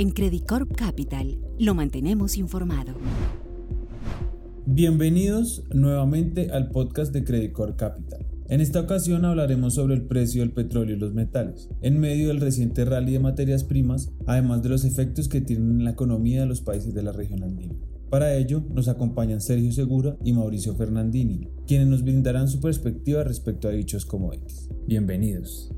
En Credit Corp Capital lo mantenemos informado. Bienvenidos nuevamente al podcast de Credit Corp Capital. En esta ocasión hablaremos sobre el precio del petróleo y los metales, en medio del reciente rally de materias primas, además de los efectos que tienen en la economía de los países de la región andina. Para ello nos acompañan Sergio Segura y Mauricio Fernandini, quienes nos brindarán su perspectiva respecto a dichos commodities. Bienvenidos.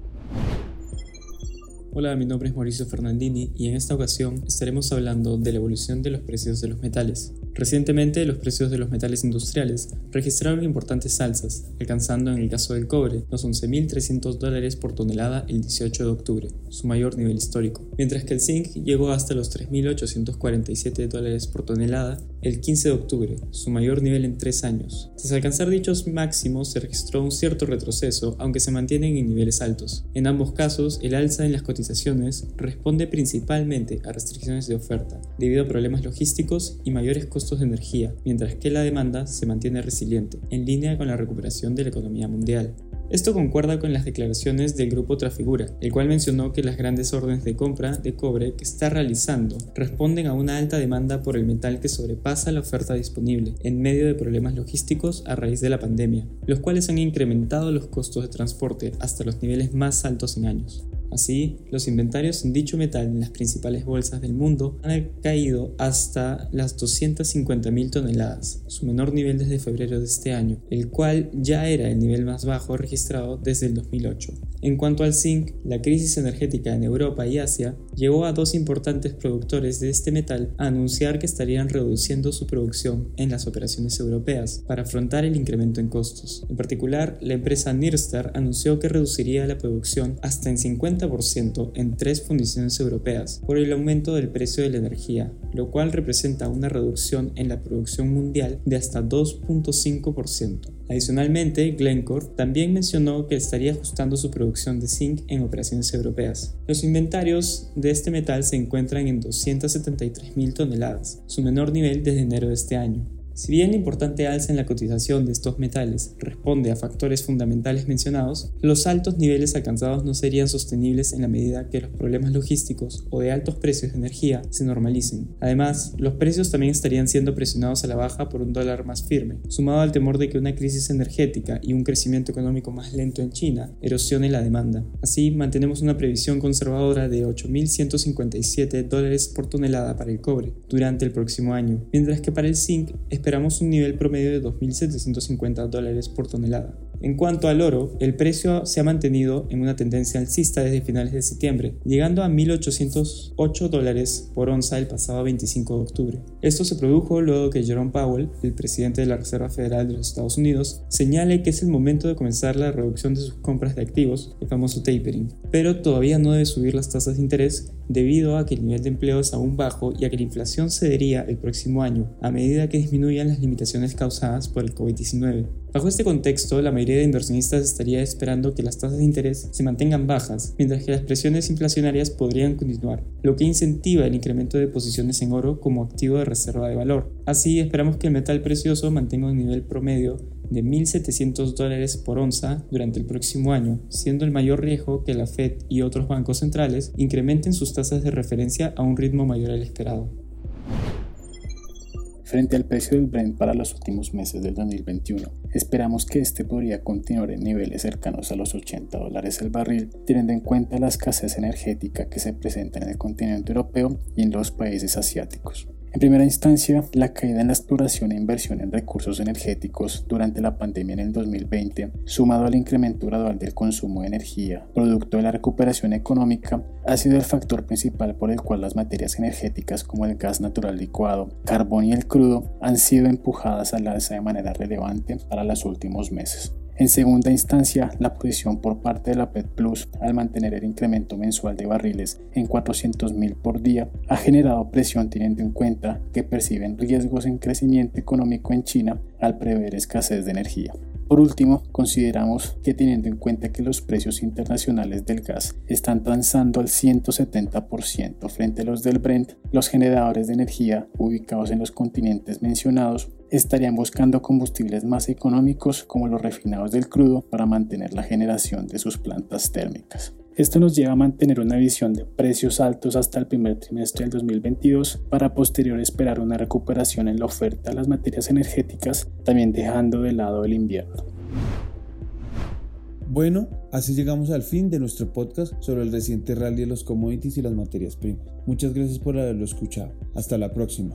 Hola, mi nombre es Mauricio Fernandini y en esta ocasión estaremos hablando de la evolución de los precios de los metales. Recientemente los precios de los metales industriales registraron importantes alzas, alcanzando en el caso del cobre los 11.300 dólares por tonelada el 18 de octubre, su mayor nivel histórico, mientras que el zinc llegó hasta los 3.847 dólares por tonelada el 15 de octubre, su mayor nivel en tres años. Tras alcanzar dichos máximos se registró un cierto retroceso, aunque se mantienen en niveles altos. En ambos casos, el alza en las cotizaciones responde principalmente a restricciones de oferta, debido a problemas logísticos y mayores costos de energía, mientras que la demanda se mantiene resiliente, en línea con la recuperación de la economía mundial. Esto concuerda con las declaraciones del grupo Trafigura, el cual mencionó que las grandes órdenes de compra de cobre que está realizando responden a una alta demanda por el metal que sobrepasa la oferta disponible en medio de problemas logísticos a raíz de la pandemia, los cuales han incrementado los costos de transporte hasta los niveles más altos en años. Así, los inventarios en dicho metal en las principales bolsas del mundo han caído hasta las 250.000 toneladas, su menor nivel desde febrero de este año, el cual ya era el nivel más bajo registrado desde el 2008. En cuanto al zinc, la crisis energética en Europa y Asia llevó a dos importantes productores de este metal a anunciar que estarían reduciendo su producción en las operaciones europeas para afrontar el incremento en costos. En particular, la empresa Nirstar anunció que reduciría la producción hasta en 50 en tres fundiciones europeas por el aumento del precio de la energía, lo cual representa una reducción en la producción mundial de hasta 2.5%. Adicionalmente, Glencore también mencionó que estaría ajustando su producción de zinc en operaciones europeas. Los inventarios de este metal se encuentran en 273.000 toneladas, su menor nivel desde enero de este año. Si bien la importante alza en la cotización de estos metales responde a factores fundamentales mencionados, los altos niveles alcanzados no serían sostenibles en la medida que los problemas logísticos o de altos precios de energía se normalicen. Además, los precios también estarían siendo presionados a la baja por un dólar más firme, sumado al temor de que una crisis energética y un crecimiento económico más lento en China erosione la demanda. Así, mantenemos una previsión conservadora de 8.157 dólares por tonelada para el cobre durante el próximo año, mientras que para el zinc esperamos un nivel promedio de 2.750 dólares por tonelada. En cuanto al oro, el precio se ha mantenido en una tendencia alcista desde finales de septiembre, llegando a 1.808 dólares por onza el pasado 25 de octubre. Esto se produjo luego que Jerome Powell, el presidente de la Reserva Federal de los Estados Unidos, señale que es el momento de comenzar la reducción de sus compras de activos, el famoso tapering, pero todavía no debe subir las tasas de interés debido a que el nivel de empleo es aún bajo y a que la inflación cedería el próximo año a medida que las limitaciones causadas por el COVID-19. Bajo este contexto, la mayoría de inversionistas estaría esperando que las tasas de interés se mantengan bajas, mientras que las presiones inflacionarias podrían continuar, lo que incentiva el incremento de posiciones en oro como activo de reserva de valor. Así, esperamos que el metal precioso mantenga un nivel promedio de 1.700 dólares por onza durante el próximo año, siendo el mayor riesgo que la Fed y otros bancos centrales incrementen sus tasas de referencia a un ritmo mayor al esperado. Frente al precio del Brent para los últimos meses del 2021, esperamos que este podría continuar en niveles cercanos a los 80 dólares el barril, teniendo en cuenta la escasez energética que se presenta en el continente europeo y en los países asiáticos. En primera instancia, la caída en la exploración e inversión en recursos energéticos durante la pandemia en el 2020, sumado al incremento gradual del consumo de energía, producto de la recuperación económica, ha sido el factor principal por el cual las materias energéticas como el gas natural licuado, carbón y el crudo han sido empujadas al alza de manera relevante para los últimos meses. En segunda instancia, la posición por parte de la PET Plus al mantener el incremento mensual de barriles en 400.000 por día ha generado presión teniendo en cuenta que perciben riesgos en crecimiento económico en China al prever escasez de energía. Por último, consideramos que teniendo en cuenta que los precios internacionales del gas están transando al 170% frente a los del Brent, los generadores de energía ubicados en los continentes mencionados estarían buscando combustibles más económicos como los refinados del crudo para mantener la generación de sus plantas térmicas. Esto nos lleva a mantener una visión de precios altos hasta el primer trimestre del 2022 para posterior esperar una recuperación en la oferta de las materias energéticas, también dejando de lado el invierno. Bueno, así llegamos al fin de nuestro podcast sobre el reciente rally de los commodities y las materias primas. Muchas gracias por haberlo escuchado. Hasta la próxima.